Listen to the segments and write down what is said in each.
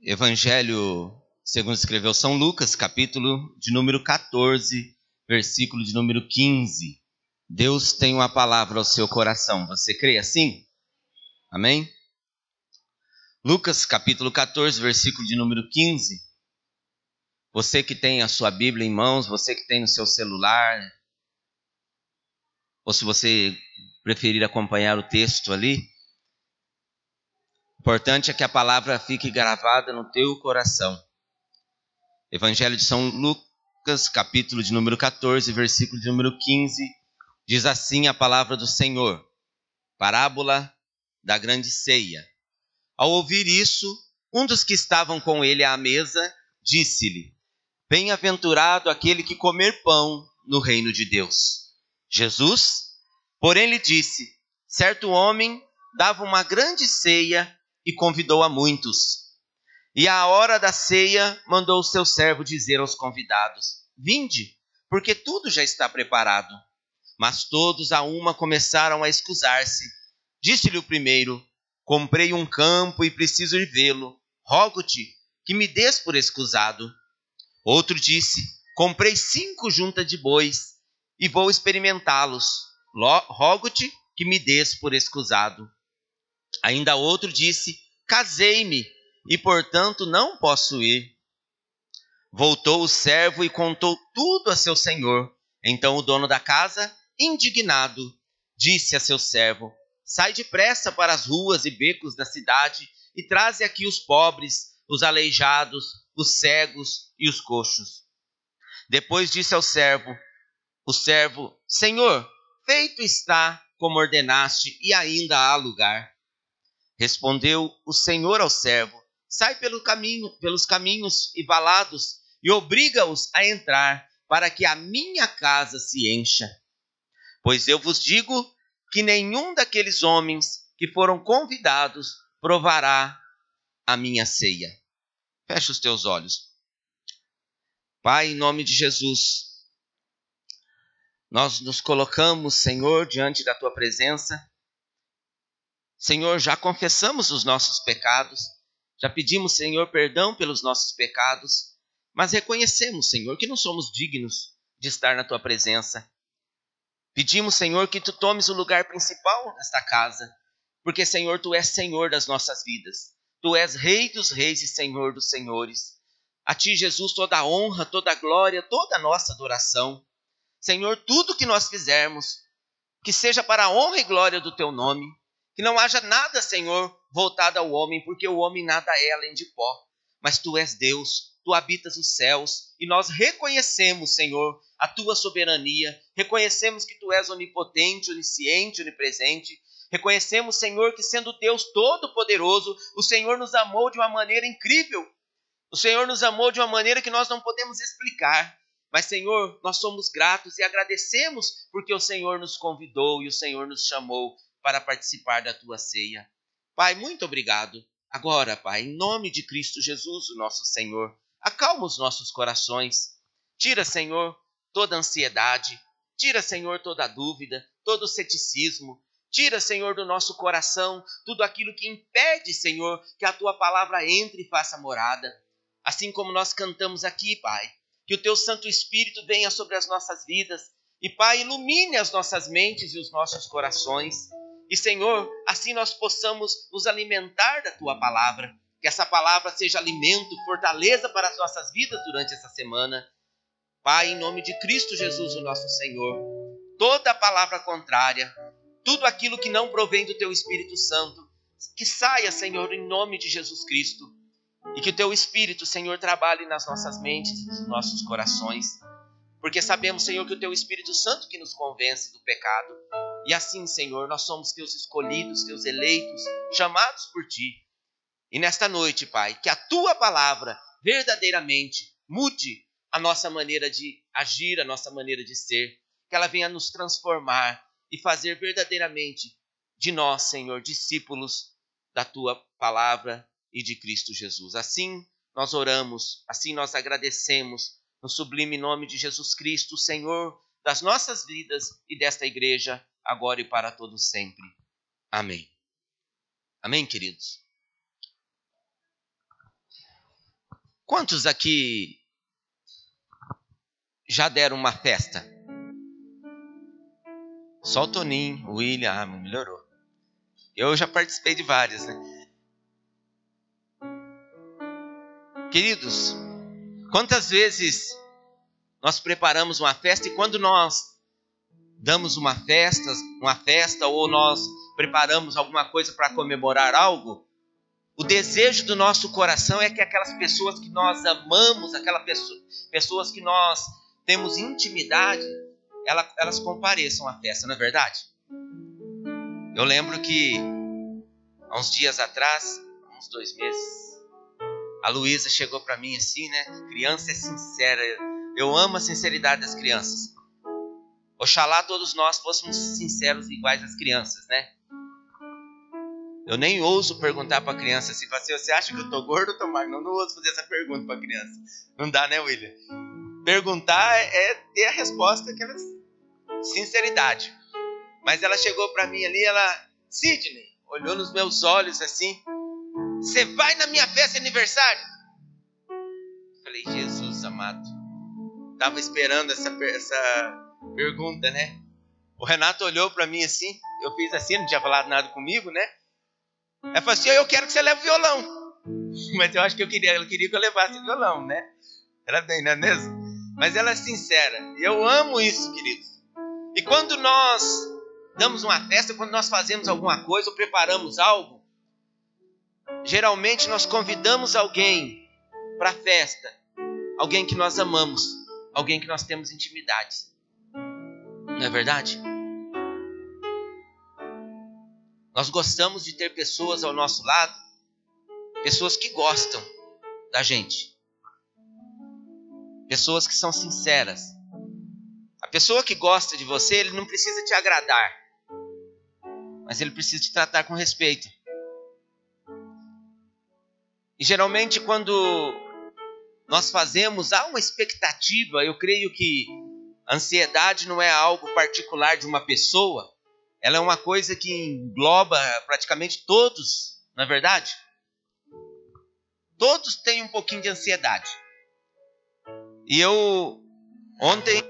Evangelho segundo escreveu São Lucas, capítulo de número 14, versículo de número 15. Deus tem uma palavra ao seu coração. Você crê assim? Amém? Lucas, capítulo 14, versículo de número 15. Você que tem a sua Bíblia em mãos, você que tem no seu celular, ou se você preferir acompanhar o texto ali, importante é que a palavra fique gravada no teu coração. Evangelho de São Lucas, capítulo de número 14, versículo de número 15, diz assim a palavra do Senhor: Parábola da grande ceia. Ao ouvir isso, um dos que estavam com ele à mesa disse-lhe: Bem-aventurado aquele que comer pão no reino de Deus. Jesus, porém, lhe disse: Certo homem dava uma grande ceia e convidou a muitos. E à hora da ceia, mandou o seu servo dizer aos convidados: Vinde, porque tudo já está preparado. Mas todos a uma começaram a escusar-se. Disse-lhe o primeiro: Comprei um campo e preciso ir vê-lo. Rogo-te que me des por escusado. Outro disse: Comprei cinco juntas de bois e vou experimentá-los. Rogo-te que me des por escusado. Ainda outro disse: Casei-me e, portanto, não posso ir. Voltou o servo e contou tudo a seu senhor. Então o dono da casa, indignado, disse a seu servo: Sai depressa para as ruas e becos da cidade e traze aqui os pobres, os aleijados, os cegos e os coxos. Depois disse ao servo: O servo, Senhor, feito está como ordenaste, e ainda há lugar. Respondeu o Senhor ao servo: Sai pelo caminho, pelos caminhos e valados e obriga-os a entrar, para que a minha casa se encha. Pois eu vos digo que nenhum daqueles homens que foram convidados provará a minha ceia. Fecha os teus olhos. Pai, em nome de Jesus, nós nos colocamos, Senhor, diante da tua presença Senhor, já confessamos os nossos pecados, já pedimos, Senhor, perdão pelos nossos pecados, mas reconhecemos, Senhor, que não somos dignos de estar na tua presença. Pedimos, Senhor, que tu tomes o lugar principal nesta casa, porque, Senhor, tu és Senhor das nossas vidas. Tu és Rei dos reis e Senhor dos senhores. A ti, Jesus, toda a honra, toda a glória, toda a nossa adoração. Senhor, tudo que nós fizermos, que seja para a honra e glória do teu nome. Que não haja nada, Senhor, voltado ao homem, porque o homem nada é além de pó. Mas tu és Deus, tu habitas os céus, e nós reconhecemos, Senhor, a tua soberania, reconhecemos que tu és onipotente, onisciente, onipresente. Reconhecemos, Senhor, que sendo Deus todo-poderoso, o Senhor nos amou de uma maneira incrível. O Senhor nos amou de uma maneira que nós não podemos explicar. Mas, Senhor, nós somos gratos e agradecemos porque o Senhor nos convidou e o Senhor nos chamou para participar da tua ceia. Pai, muito obrigado. Agora, Pai, em nome de Cristo Jesus, o nosso Senhor, acalma os nossos corações. Tira, Senhor, toda ansiedade. Tira, Senhor, toda dúvida, todo ceticismo. Tira, Senhor, do nosso coração tudo aquilo que impede, Senhor, que a tua palavra entre e faça morada. Assim como nós cantamos aqui, Pai, que o teu Santo Espírito venha sobre as nossas vidas e, Pai, ilumine as nossas mentes e os nossos corações. E, Senhor, assim nós possamos nos alimentar da tua palavra. Que essa palavra seja alimento, fortaleza para as nossas vidas durante essa semana. Pai, em nome de Cristo Jesus, o nosso Senhor, toda palavra contrária, tudo aquilo que não provém do teu Espírito Santo, que saia, Senhor, em nome de Jesus Cristo. E que o teu Espírito, Senhor, trabalhe nas nossas mentes nos nossos corações. Porque sabemos, Senhor, que o teu Espírito Santo que nos convence do pecado e assim, Senhor, nós somos teus escolhidos, teus eleitos, chamados por ti. E nesta noite, Pai, que a tua palavra verdadeiramente mude a nossa maneira de agir, a nossa maneira de ser, que ela venha nos transformar e fazer verdadeiramente de nós, Senhor, discípulos da tua palavra e de Cristo Jesus. Assim nós oramos, assim nós agradecemos no sublime nome de Jesus Cristo, Senhor das nossas vidas e desta igreja agora e para todos sempre. Amém. Amém, queridos. Quantos aqui já deram uma festa? Só o Toninho, o William, ah, melhorou. Eu já participei de várias, né? Queridos, quantas vezes nós preparamos uma festa e quando nós damos uma festa, uma festa ou nós preparamos alguma coisa para comemorar algo, o desejo do nosso coração é que aquelas pessoas que nós amamos, aquelas pessoa, pessoas que nós temos intimidade, elas, elas compareçam à festa, não é verdade? Eu lembro que há uns dias atrás, uns dois meses, a Luísa chegou para mim assim, né? Criança é sincera. Eu amo a sinceridade das crianças. Oxalá todos nós fôssemos sinceros iguais às crianças, né? Eu nem ouso perguntar para a criança assim, assim, você acha que eu tô gordo ou tô magro? Não, não ouso fazer essa pergunta para a criança. Não dá, né, William? Perguntar é ter a resposta que sinceridade. Mas ela chegou para mim ali, ela, Sidney, olhou nos meus olhos assim, você vai na minha festa de aniversário? Falei, Jesus amado. Tava esperando essa, essa pergunta, né? O Renato olhou para mim assim, eu fiz assim, não tinha falado nada comigo, né? Ela falou assim: Eu quero que você leve violão. Mas eu acho que eu queria, ela queria que eu levasse violão, né? Era bem, não é mesmo? Mas ela é sincera. Eu amo isso, queridos. E quando nós damos uma festa, quando nós fazemos alguma coisa ou preparamos algo, geralmente nós convidamos alguém para a festa, alguém que nós amamos, alguém que nós temos intimidade. Não é verdade? Nós gostamos de ter pessoas ao nosso lado, pessoas que gostam da gente, pessoas que são sinceras. A pessoa que gosta de você, ele não precisa te agradar, mas ele precisa te tratar com respeito. E geralmente, quando nós fazemos, há uma expectativa, eu creio que Ansiedade não é algo particular de uma pessoa, ela é uma coisa que engloba praticamente todos, não é verdade? Todos têm um pouquinho de ansiedade. E eu, ontem,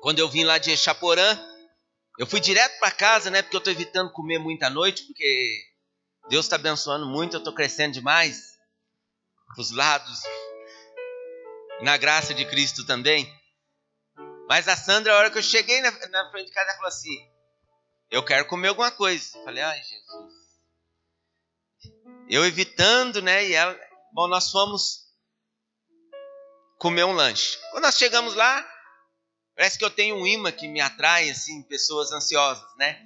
quando eu vim lá de Chaporã, eu fui direto para casa, né? Porque eu estou evitando comer muita noite, porque Deus está abençoando muito, eu estou crescendo demais. Os lados, na graça de Cristo também. Mas a Sandra, a hora que eu cheguei na, na frente de casa, ela falou assim: Eu quero comer alguma coisa. Eu falei: Ai, Jesus. Eu evitando, né? E ela, bom, nós fomos comer um lanche. Quando nós chegamos lá, parece que eu tenho um imã que me atrai, assim, pessoas ansiosas, né?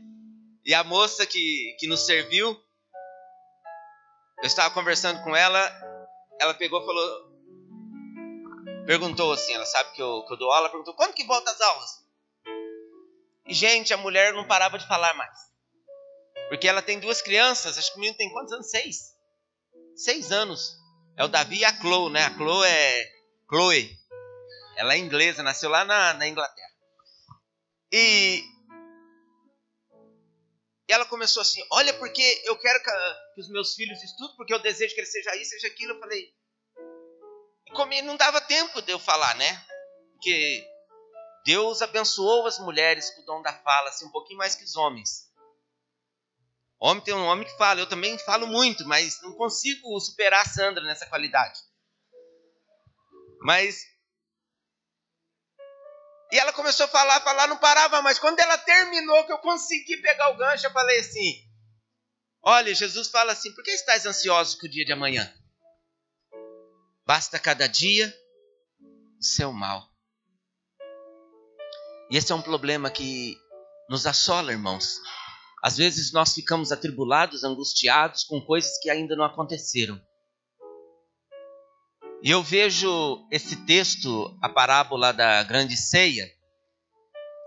E a moça que, que nos serviu, eu estava conversando com ela, ela pegou e falou: perguntou assim, ela sabe que eu, que eu dou aula, perguntou, quando que volta as aulas? E, gente, a mulher não parava de falar mais. Porque ela tem duas crianças, acho que o menino tem quantos anos? Seis. Seis anos. É o Davi e a Chloe, né? A Chloe é Chloe. Ela é inglesa, nasceu lá na, na Inglaterra. E, e ela começou assim: Olha, porque eu quero que, os meus filhos estudem, porque eu desejo que ele seja isso, seja aquilo. Eu falei: comi, não dava tempo de eu falar, né? Porque Deus abençoou as mulheres com o dom da fala, assim, um pouquinho mais que os homens. Homem tem um homem que fala, eu também falo muito, mas não consigo superar a Sandra nessa qualidade. Mas. E ela começou a falar, falar, não parava mais. Quando ela terminou, que eu consegui pegar o gancho, eu falei assim: Olha, Jesus fala assim, por que estás ansioso com o dia de amanhã? Basta cada dia o seu mal. E esse é um problema que nos assola, irmãos. Às vezes nós ficamos atribulados, angustiados com coisas que ainda não aconteceram. E eu vejo esse texto, a parábola da grande ceia,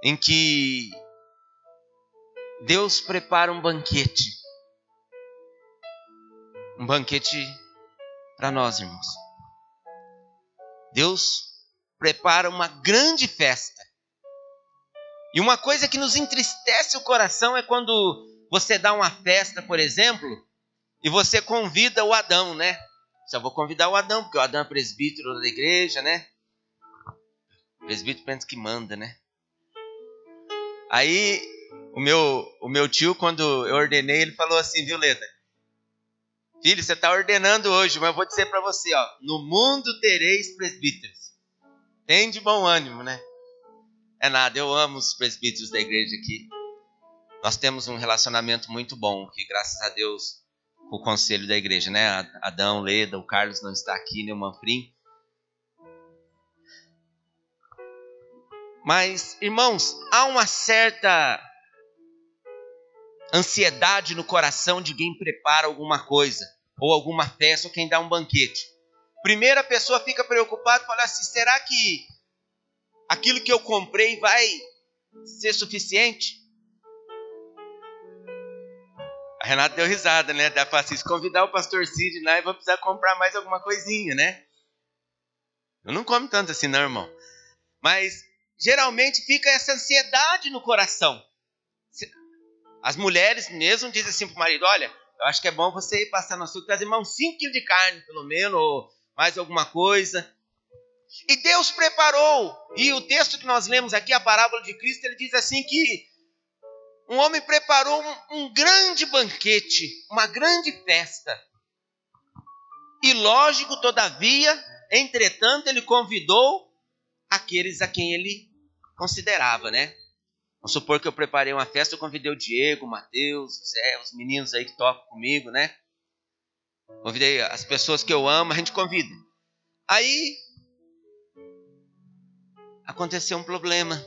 em que Deus prepara um banquete. Um banquete para nós, irmãos. Deus prepara uma grande festa. E uma coisa que nos entristece o coração é quando você dá uma festa, por exemplo, e você convida o Adão, né? só vou convidar o Adão, porque o Adão é presbítero da igreja, né? Presbítero pensa que manda, né? Aí o meu, o meu tio, quando eu ordenei, ele falou assim, Violeta, filho, você está ordenando hoje, mas eu vou dizer para você, ó, no mundo tereis presbíteros. Tem de bom ânimo, né? É nada, eu amo os presbíteros da igreja aqui. Nós temos um relacionamento muito bom, que graças a Deus, com o conselho da igreja, né? Adão, Leda, o Carlos não está aqui, nem o Manfrim. Mas, irmãos, há uma certa ansiedade no coração de quem prepara alguma coisa, ou alguma festa, ou quem dá um banquete. Primeiro a pessoa fica preocupada e fala assim: será que aquilo que eu comprei vai ser suficiente? A Renata deu risada, né? Da assim, se convidar o pastor Cid lá, eu vou precisar comprar mais alguma coisinha, né? Eu não como tanto assim, não, irmão. Mas geralmente fica essa ansiedade no coração. As mulheres mesmo dizem assim para o marido: Olha, eu acho que é bom você ir passar no açougue trazer mais uns 5 quilos de carne, pelo menos, ou mais alguma coisa. E Deus preparou. E o texto que nós lemos aqui, a parábola de Cristo, ele diz assim que um homem preparou um, um grande banquete, uma grande festa. E lógico, todavia, entretanto, ele convidou aqueles a quem ele considerava, né? Vamos supor que eu preparei uma festa, eu convidei o Diego, o Matheus, o Zé, os meninos aí que tocam comigo, né? Convidei as pessoas que eu amo, a gente convida. Aí aconteceu um problema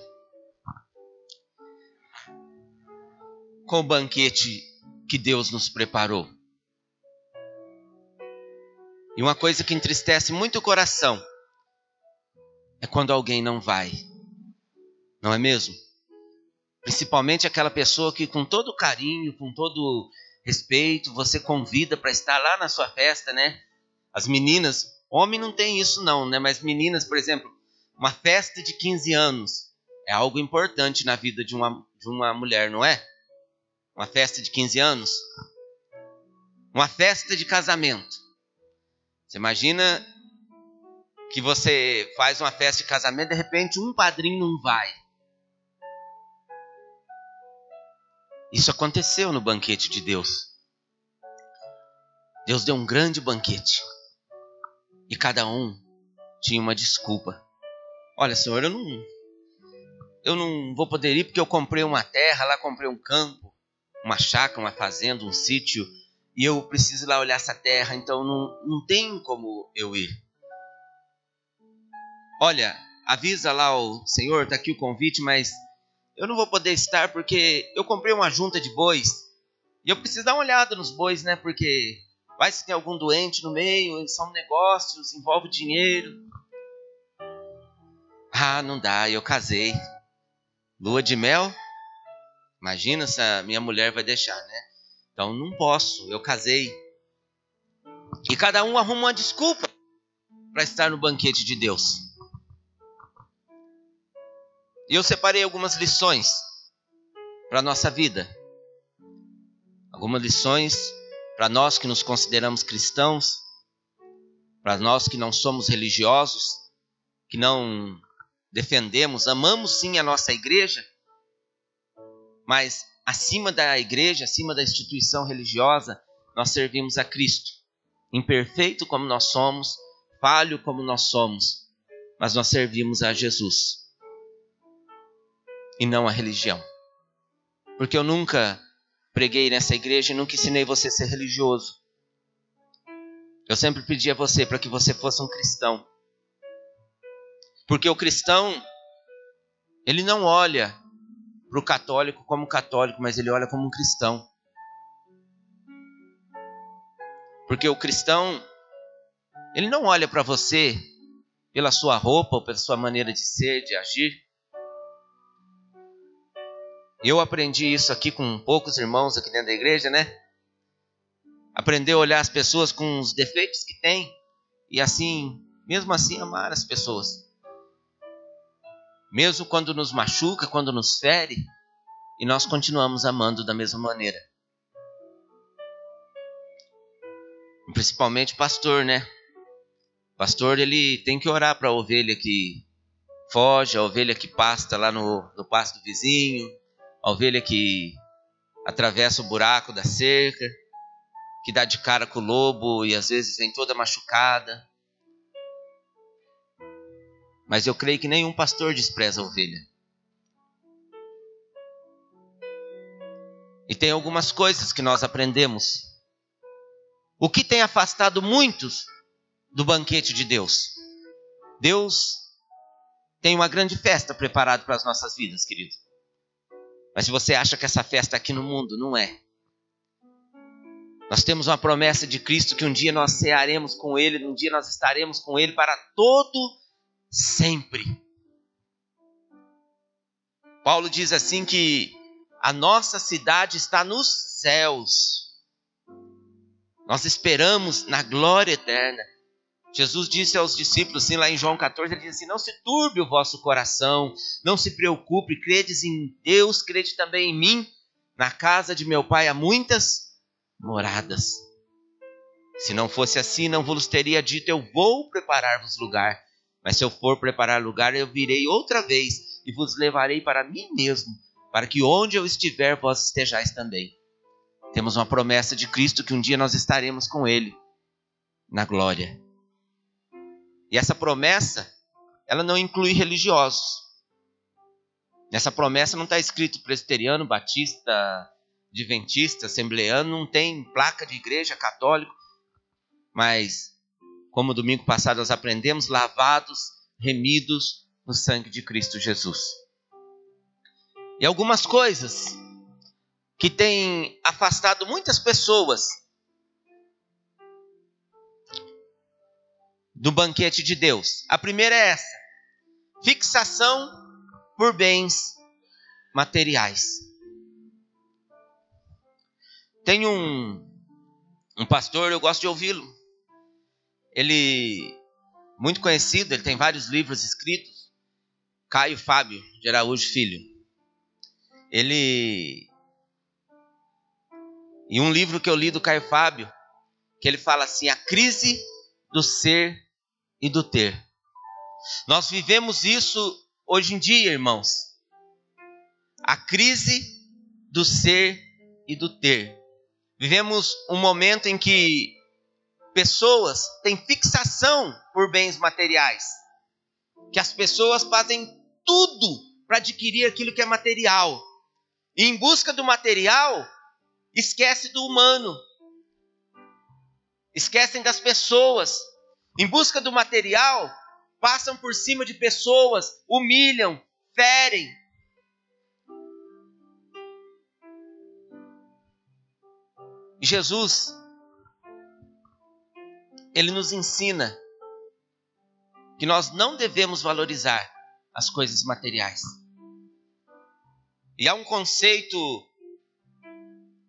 com o banquete que Deus nos preparou. E uma coisa que entristece muito o coração é quando alguém não vai. Não é mesmo? Principalmente aquela pessoa que, com todo carinho, com todo respeito, você convida para estar lá na sua festa, né? As meninas, homem não tem isso não, né? Mas meninas, por exemplo, uma festa de 15 anos é algo importante na vida de uma, de uma mulher, não é? Uma festa de 15 anos. Uma festa de casamento. Você imagina que você faz uma festa de casamento, de repente um padrinho não vai. Isso aconteceu no banquete de Deus. Deus deu um grande banquete. E cada um tinha uma desculpa. Olha, Senhor, eu não eu não vou poder ir porque eu comprei uma terra, lá comprei um campo, uma chácara, uma fazenda, um sítio, e eu preciso ir lá olhar essa terra, então não, não tem como eu ir. Olha, avisa lá o Senhor, está aqui o convite, mas eu não vou poder estar porque eu comprei uma junta de bois e eu preciso dar uma olhada nos bois, né? Porque vai se tem algum doente no meio, são negócios, envolve dinheiro. Ah, não dá, eu casei. Lua de mel? Imagina se a minha mulher vai deixar, né? Então não posso, eu casei. E cada um arruma uma desculpa para estar no banquete de Deus. E eu separei algumas lições para a nossa vida. Algumas lições para nós que nos consideramos cristãos, para nós que não somos religiosos, que não defendemos, amamos sim a nossa igreja, mas acima da igreja, acima da instituição religiosa, nós servimos a Cristo. Imperfeito como nós somos, falho como nós somos, mas nós servimos a Jesus e não a religião. Porque eu nunca preguei nessa igreja e nunca ensinei você a ser religioso. Eu sempre pedi a você para que você fosse um cristão. Porque o cristão, ele não olha para o católico como católico, mas ele olha como um cristão. Porque o cristão, ele não olha para você pela sua roupa ou pela sua maneira de ser, de agir. Eu aprendi isso aqui com poucos irmãos aqui dentro da igreja, né? Aprender a olhar as pessoas com os defeitos que têm e assim, mesmo assim, amar as pessoas. Mesmo quando nos machuca, quando nos fere, e nós continuamos amando da mesma maneira. Principalmente pastor, né? pastor ele tem que orar para a ovelha que foge, a ovelha que pasta lá no, no pasto do vizinho, a ovelha que atravessa o buraco da cerca, que dá de cara com o lobo e às vezes vem toda machucada. Mas eu creio que nenhum pastor despreza a ovelha. E tem algumas coisas que nós aprendemos. O que tem afastado muitos do banquete de Deus? Deus tem uma grande festa preparada para as nossas vidas, querido. Mas se você acha que essa festa aqui no mundo não é, nós temos uma promessa de Cristo que um dia nós cearemos com Ele, um dia nós estaremos com Ele para todo sempre. Paulo diz assim que a nossa cidade está nos céus. Nós esperamos na glória eterna. Jesus disse aos discípulos, assim, lá em João 14, ele diz assim: Não se turbe o vosso coração, não se preocupe, credes em Deus, crede também em mim. Na casa de meu pai há muitas moradas. Se não fosse assim, não vos teria dito: Eu vou preparar-vos lugar. Mas se eu for preparar lugar, eu virei outra vez e vos levarei para mim mesmo, para que onde eu estiver, vós estejais também. Temos uma promessa de Cristo que um dia nós estaremos com Ele na glória. E essa promessa, ela não inclui religiosos. Nessa promessa não está escrito presbiteriano, batista, adventista, assembleano, não tem placa de igreja católico, mas, como domingo passado nós aprendemos, lavados, remidos no sangue de Cristo Jesus. E algumas coisas que têm afastado muitas pessoas do banquete de Deus. A primeira é essa: fixação por bens materiais. Tem um, um pastor, eu gosto de ouvi-lo. Ele, muito conhecido, ele tem vários livros escritos. Caio Fábio de Araújo Filho. Ele. E um livro que eu li do Caio Fábio, que ele fala assim: a crise do ser e do ter. Nós vivemos isso hoje em dia, irmãos. A crise do ser e do ter. Vivemos um momento em que pessoas têm fixação por bens materiais. Que as pessoas fazem tudo para adquirir aquilo que é material. E em busca do material, esquece do humano. Esquecem das pessoas, em busca do material, passam por cima de pessoas, humilham, ferem. Jesus, ele nos ensina que nós não devemos valorizar as coisas materiais. E há um conceito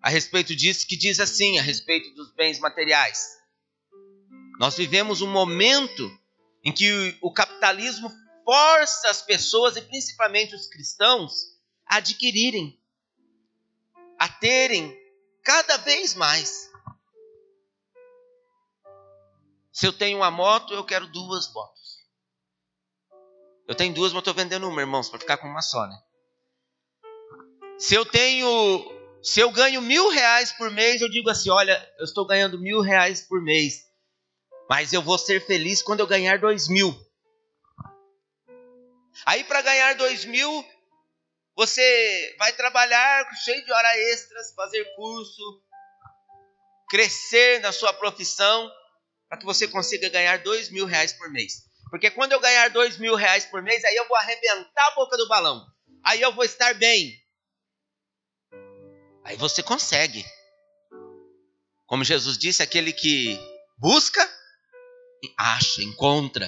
a respeito disso que diz assim, a respeito dos bens materiais. Nós vivemos um momento em que o capitalismo força as pessoas, e principalmente os cristãos, a adquirirem, a terem cada vez mais. Se eu tenho uma moto, eu quero duas motos. Eu tenho duas, mas estou vendendo uma, irmãos, para ficar com uma só, né? Se eu tenho, se eu ganho mil reais por mês, eu digo assim, olha, eu estou ganhando mil reais por mês. Mas eu vou ser feliz quando eu ganhar dois mil. Aí para ganhar dois mil, você vai trabalhar cheio de horas extras, fazer curso, crescer na sua profissão, para que você consiga ganhar dois mil reais por mês. Porque quando eu ganhar dois mil reais por mês, aí eu vou arrebentar a boca do balão. Aí eu vou estar bem. Aí você consegue. Como Jesus disse, aquele que busca, acha, encontra.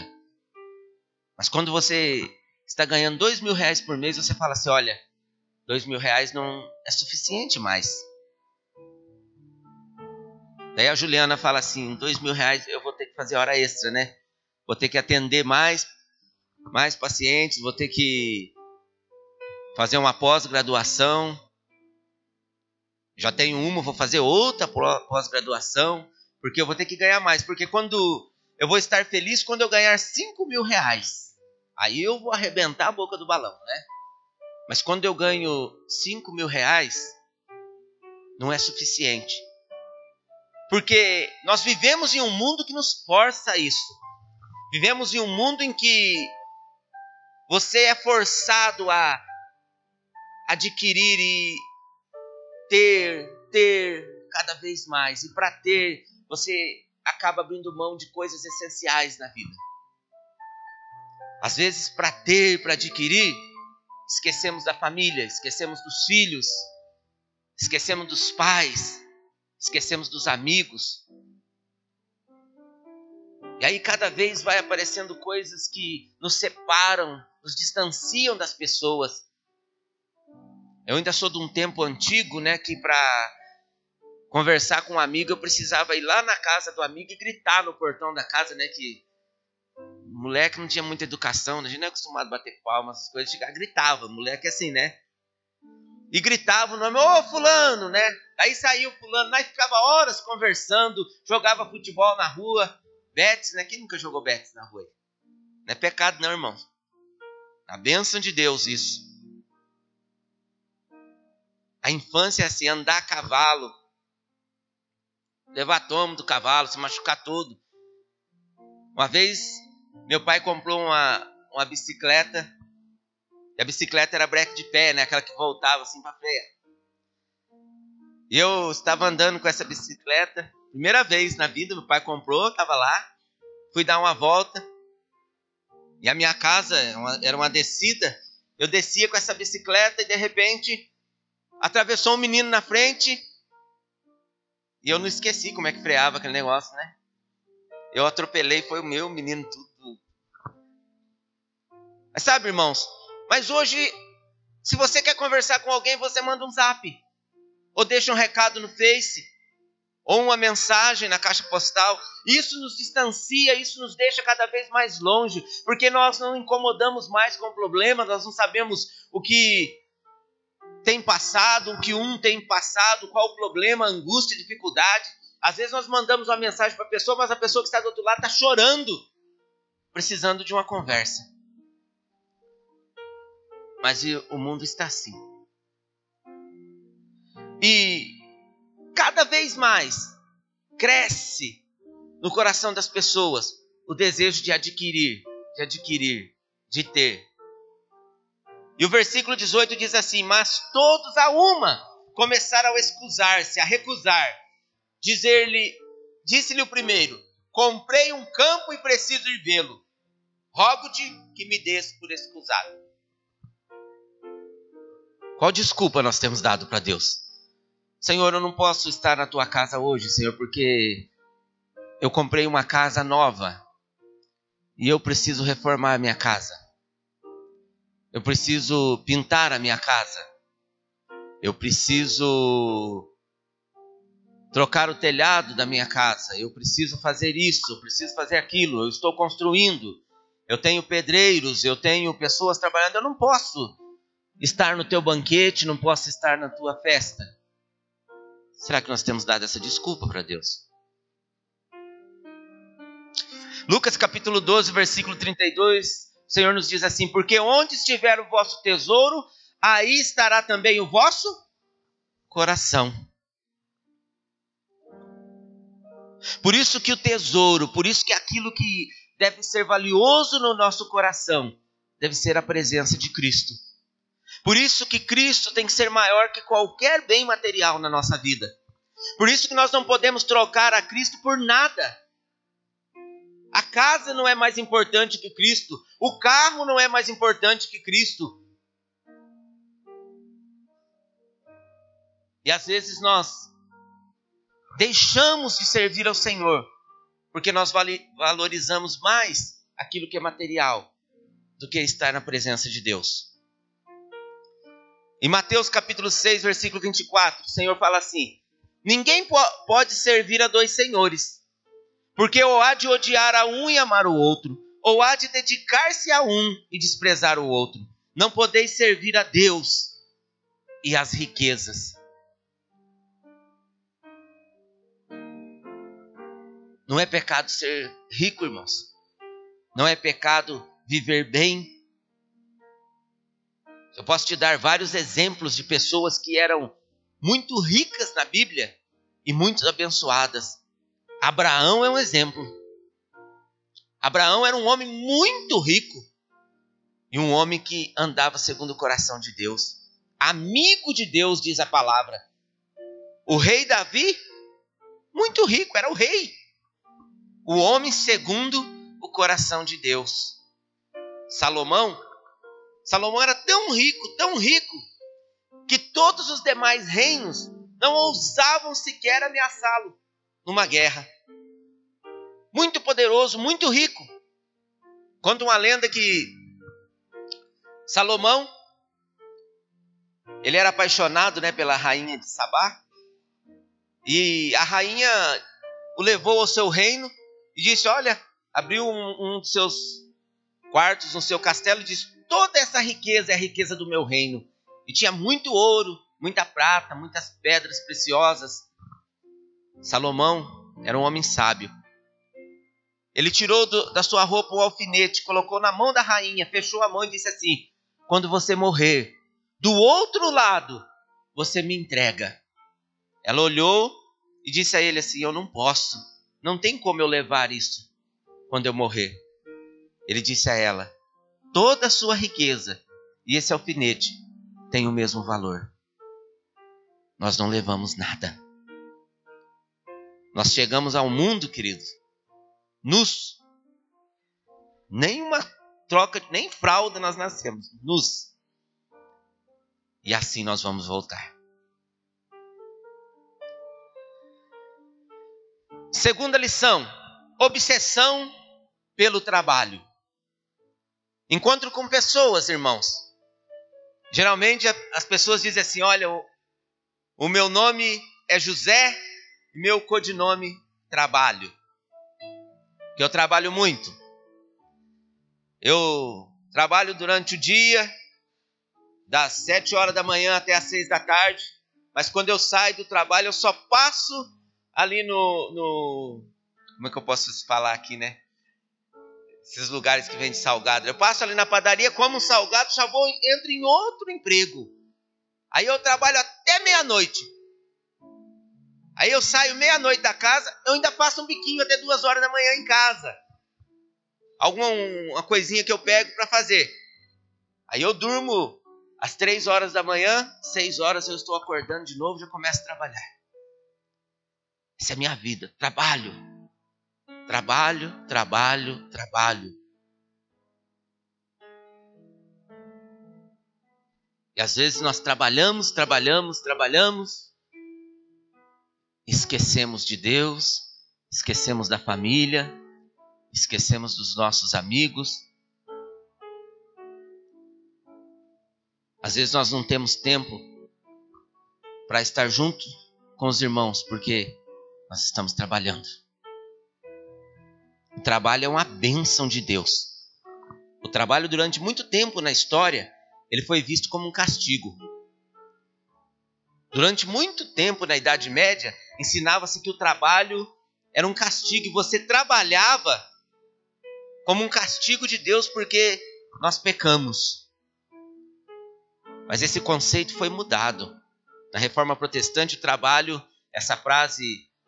Mas quando você está ganhando dois mil reais por mês, você fala assim: olha, dois mil reais não é suficiente mais. Daí a Juliana fala assim: dois mil reais eu vou ter que fazer hora extra, né? Vou ter que atender mais, mais pacientes, vou ter que fazer uma pós-graduação. Já tenho uma, vou fazer outra pós-graduação, porque eu vou ter que ganhar mais. Porque quando eu vou estar feliz quando eu ganhar 5 mil reais. Aí eu vou arrebentar a boca do balão, né? Mas quando eu ganho 5 mil reais, não é suficiente. Porque nós vivemos em um mundo que nos força a isso. Vivemos em um mundo em que você é forçado a adquirir e ter, ter cada vez mais. E para ter, você acaba abrindo mão de coisas essenciais na vida. Às vezes, para ter, para adquirir, esquecemos da família, esquecemos dos filhos, esquecemos dos pais, esquecemos dos amigos. E aí cada vez vai aparecendo coisas que nos separam, nos distanciam das pessoas. Eu ainda sou de um tempo antigo, né, que para conversar com um amigo eu precisava ir lá na casa do amigo e gritar no portão da casa, né, que moleque não tinha muita educação, né? a gente não é acostumado a bater palmas, essas coisas, chegar, gritava, moleque é assim, né? E gritava o nome, ô fulano, né? Aí saiu fulano, aí ficava horas conversando, jogava futebol na rua, Betis, né? Quem nunca jogou Betis na rua? Não é pecado não, irmão. A bênção de Deus isso. A infância é assim, andar a cavalo, levar tomo do cavalo, se machucar todo. Uma vez meu pai comprou uma, uma bicicleta. E a bicicleta era breque de pé, né? Aquela que voltava assim para freia. E eu estava andando com essa bicicleta. Primeira vez na vida, meu pai comprou, estava lá. Fui dar uma volta. E a minha casa era uma descida. Eu descia com essa bicicleta e de repente atravessou um menino na frente. E eu não esqueci como é que freava aquele negócio, né? Eu atropelei, foi o meu menino tudo mas sabe, irmãos, mas hoje, se você quer conversar com alguém, você manda um zap, ou deixa um recado no Face, ou uma mensagem na caixa postal. Isso nos distancia, isso nos deixa cada vez mais longe, porque nós não incomodamos mais com o problema, nós não sabemos o que tem passado, o que um tem passado, qual o problema, angústia, dificuldade. Às vezes nós mandamos uma mensagem para a pessoa, mas a pessoa que está do outro lado está chorando, precisando de uma conversa. Mas o mundo está assim. E cada vez mais cresce no coração das pessoas o desejo de adquirir, de adquirir, de ter. E o versículo 18 diz assim: Mas todos a uma começaram a excusar-se, a recusar. Dizer-lhe, disse-lhe o primeiro: Comprei um campo e preciso ir vê-lo. Rogo-te que me des por excusado. Qual desculpa nós temos dado para Deus? Senhor, eu não posso estar na tua casa hoje, Senhor, porque eu comprei uma casa nova e eu preciso reformar a minha casa. Eu preciso pintar a minha casa. Eu preciso trocar o telhado da minha casa. Eu preciso fazer isso, eu preciso fazer aquilo. Eu estou construindo. Eu tenho pedreiros, eu tenho pessoas trabalhando. Eu não posso estar no teu banquete, não posso estar na tua festa? Será que nós temos dado essa desculpa para Deus? Lucas capítulo 12, versículo 32, o Senhor nos diz assim: Porque onde estiver o vosso tesouro, aí estará também o vosso coração. Por isso que o tesouro, por isso que aquilo que deve ser valioso no nosso coração, deve ser a presença de Cristo. Por isso que Cristo tem que ser maior que qualquer bem material na nossa vida. Por isso que nós não podemos trocar a Cristo por nada. A casa não é mais importante que Cristo, o carro não é mais importante que Cristo. E às vezes nós deixamos de servir ao Senhor, porque nós valorizamos mais aquilo que é material do que estar na presença de Deus. Em Mateus capítulo 6, versículo 24, o Senhor fala assim: Ninguém pode servir a dois senhores, porque ou há de odiar a um e amar o outro, ou há de dedicar-se a um e desprezar o outro. Não podeis servir a Deus e às riquezas. Não é pecado ser rico, irmãos. Não é pecado viver bem. Eu posso te dar vários exemplos de pessoas que eram muito ricas na Bíblia e muito abençoadas. Abraão é um exemplo. Abraão era um homem muito rico e um homem que andava segundo o coração de Deus. Amigo de Deus, diz a palavra. O rei Davi, muito rico, era o rei. O homem segundo o coração de Deus. Salomão, Salomão era tão rico, tão rico, que todos os demais reinos não ousavam sequer ameaçá-lo numa guerra. Muito poderoso, muito rico. Conta uma lenda que Salomão ele era apaixonado, né, pela rainha de Sabá. E a rainha o levou ao seu reino e disse: "Olha, abriu um, um dos seus quartos no seu castelo e disse: "Toda essa riqueza é a riqueza do meu reino". E tinha muito ouro, muita prata, muitas pedras preciosas. Salomão era um homem sábio. Ele tirou do, da sua roupa o alfinete, colocou na mão da rainha, fechou a mão e disse assim: Quando você morrer, do outro lado, você me entrega. Ela olhou e disse a ele assim: Eu não posso, não tem como eu levar isso quando eu morrer. Ele disse a ela: Toda a sua riqueza e esse alfinete tem o mesmo valor. Nós não levamos nada. Nós chegamos ao mundo, queridos, nus. Nenhuma troca, nem fralda nós nascemos, nus. E assim nós vamos voltar. Segunda lição: obsessão pelo trabalho. Encontro com pessoas, irmãos, Geralmente as pessoas dizem assim: olha, o, o meu nome é José, meu codinome trabalho. Que eu trabalho muito. Eu trabalho durante o dia, das sete horas da manhã até as seis da tarde, mas quando eu saio do trabalho eu só passo ali no, no como é que eu posso falar aqui, né? esses lugares que vendem salgado. Eu passo ali na padaria, como um salgado, já vou entro em outro emprego. Aí eu trabalho até meia-noite. Aí eu saio meia-noite da casa, eu ainda passo um biquinho até duas horas da manhã em casa. Alguma coisinha que eu pego para fazer. Aí eu durmo às três horas da manhã, seis horas eu estou acordando de novo, já começo a trabalhar. Essa é a minha vida, trabalho. Trabalho, trabalho, trabalho. E às vezes nós trabalhamos, trabalhamos, trabalhamos, esquecemos de Deus, esquecemos da família, esquecemos dos nossos amigos. Às vezes nós não temos tempo para estar junto com os irmãos, porque nós estamos trabalhando. O trabalho é uma bênção de Deus. O trabalho, durante muito tempo na história, ele foi visto como um castigo. Durante muito tempo na Idade Média, ensinava-se que o trabalho era um castigo e você trabalhava como um castigo de Deus porque nós pecamos. Mas esse conceito foi mudado. Na Reforma Protestante, o trabalho, essa frase,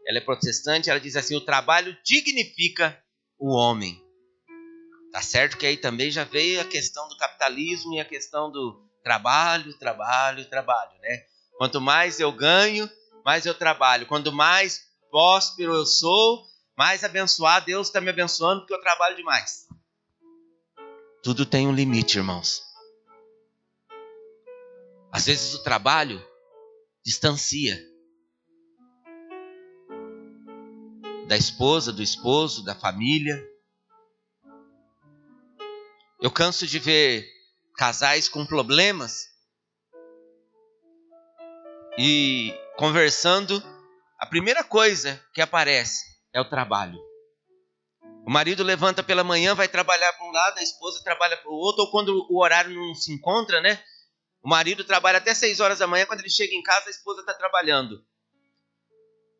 ela é protestante, ela diz assim: o trabalho dignifica o homem. Tá certo que aí também já veio a questão do capitalismo e a questão do trabalho, trabalho, trabalho, né? Quanto mais eu ganho, mais eu trabalho. Quanto mais próspero eu sou, mais abençoado Deus está me abençoando porque eu trabalho demais. Tudo tem um limite, irmãos. Às vezes o trabalho distancia. da esposa, do esposo, da família. Eu canso de ver casais com problemas e conversando, a primeira coisa que aparece é o trabalho. O marido levanta pela manhã, vai trabalhar para um lado, a esposa trabalha para o outro, ou quando o horário não se encontra, né? O marido trabalha até 6 horas da manhã, quando ele chega em casa, a esposa está trabalhando.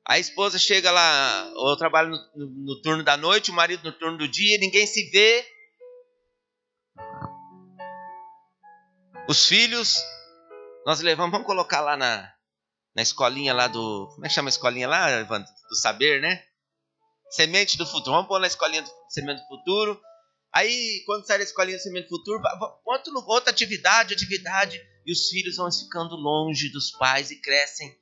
A esposa chega lá, ou trabalha no, no, no turno da noite, o marido no turno do dia, ninguém se vê. Os filhos, nós levamos, vamos colocar lá na, na escolinha lá do. Como é que chama a escolinha lá, Evandro? Do saber, né? Semente do futuro. Vamos pôr na escolinha do Semente do Futuro. Aí, quando sai da escolinha do Semente do Futuro, outra, outra atividade, atividade. E os filhos vão ficando longe dos pais e crescem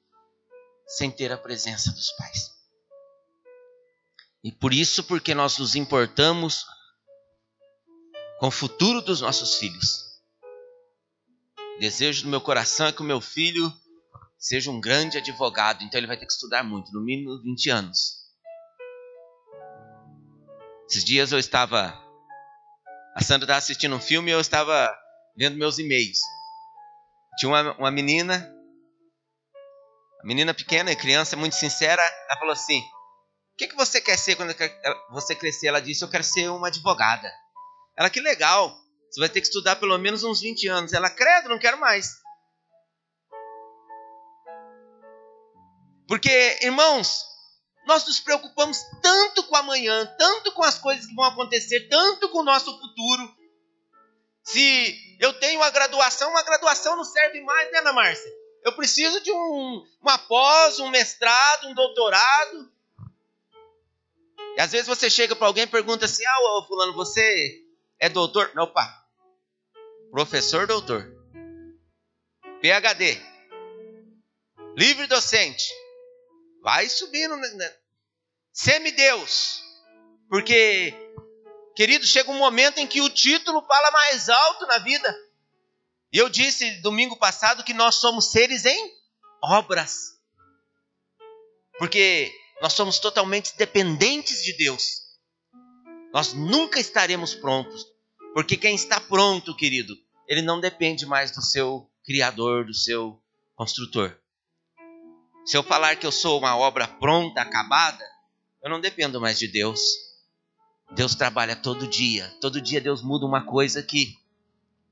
sem ter a presença dos pais. E por isso, porque nós nos importamos com o futuro dos nossos filhos. O desejo do meu coração é que o meu filho seja um grande advogado, então ele vai ter que estudar muito, no mínimo 20 anos. Esses dias eu estava. A Sandra estava assistindo um filme e eu estava vendo meus e-mails. Tinha uma, uma menina, a menina pequena, criança, muito sincera, ela falou assim: O que, que você quer ser quando você crescer? Ela disse: Eu quero ser uma advogada. Ela, que legal, você vai ter que estudar pelo menos uns 20 anos. Ela, credo, não quero mais. Porque, irmãos, nós nos preocupamos tanto com amanhã, tanto com as coisas que vão acontecer, tanto com o nosso futuro. Se eu tenho uma graduação, uma graduação não serve mais, né, Ana Márcia? Eu preciso de um, uma pós, um mestrado, um doutorado. E às vezes você chega para alguém e pergunta assim: Ah, ô, Fulano, você é doutor? Não, opa. Professor doutor. PhD. Livre docente. Vai subindo. Né? Semideus. Porque, querido, chega um momento em que o título fala mais alto na vida. E eu disse domingo passado que nós somos seres em obras. Porque nós somos totalmente dependentes de Deus. Nós nunca estaremos prontos. Porque quem está pronto, querido, ele não depende mais do seu Criador, do seu construtor. Se eu falar que eu sou uma obra pronta, acabada, eu não dependo mais de Deus. Deus trabalha todo dia. Todo dia Deus muda uma coisa aqui.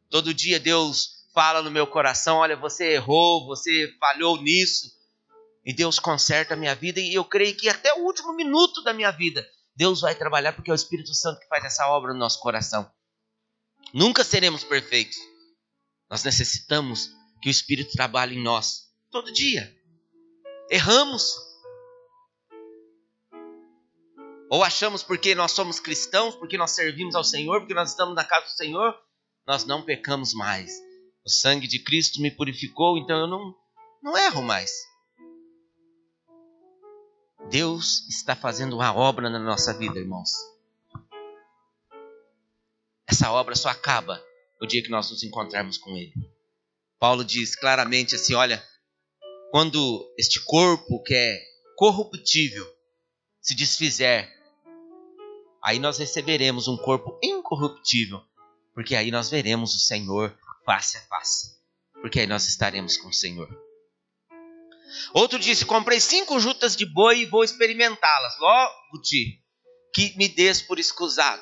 Todo dia Deus fala no meu coração: olha, você errou, você falhou nisso. E Deus conserta a minha vida. E eu creio que até o último minuto da minha vida, Deus vai trabalhar, porque é o Espírito Santo que faz essa obra no nosso coração. Nunca seremos perfeitos. Nós necessitamos que o Espírito trabalhe em nós todo dia. Erramos. Ou achamos porque nós somos cristãos, porque nós servimos ao Senhor, porque nós estamos na casa do Senhor, nós não pecamos mais. O sangue de Cristo me purificou, então eu não, não erro mais. Deus está fazendo uma obra na nossa vida, irmãos. Essa obra só acaba o dia que nós nos encontrarmos com Ele. Paulo diz claramente assim: olha, quando este corpo que é corruptível se desfizer, aí nós receberemos um corpo incorruptível, porque aí nós veremos o Senhor face a face, porque aí nós estaremos com o Senhor. Outro disse: Comprei cinco jutas de boi e vou experimentá-las. Logo te que me des por escusado.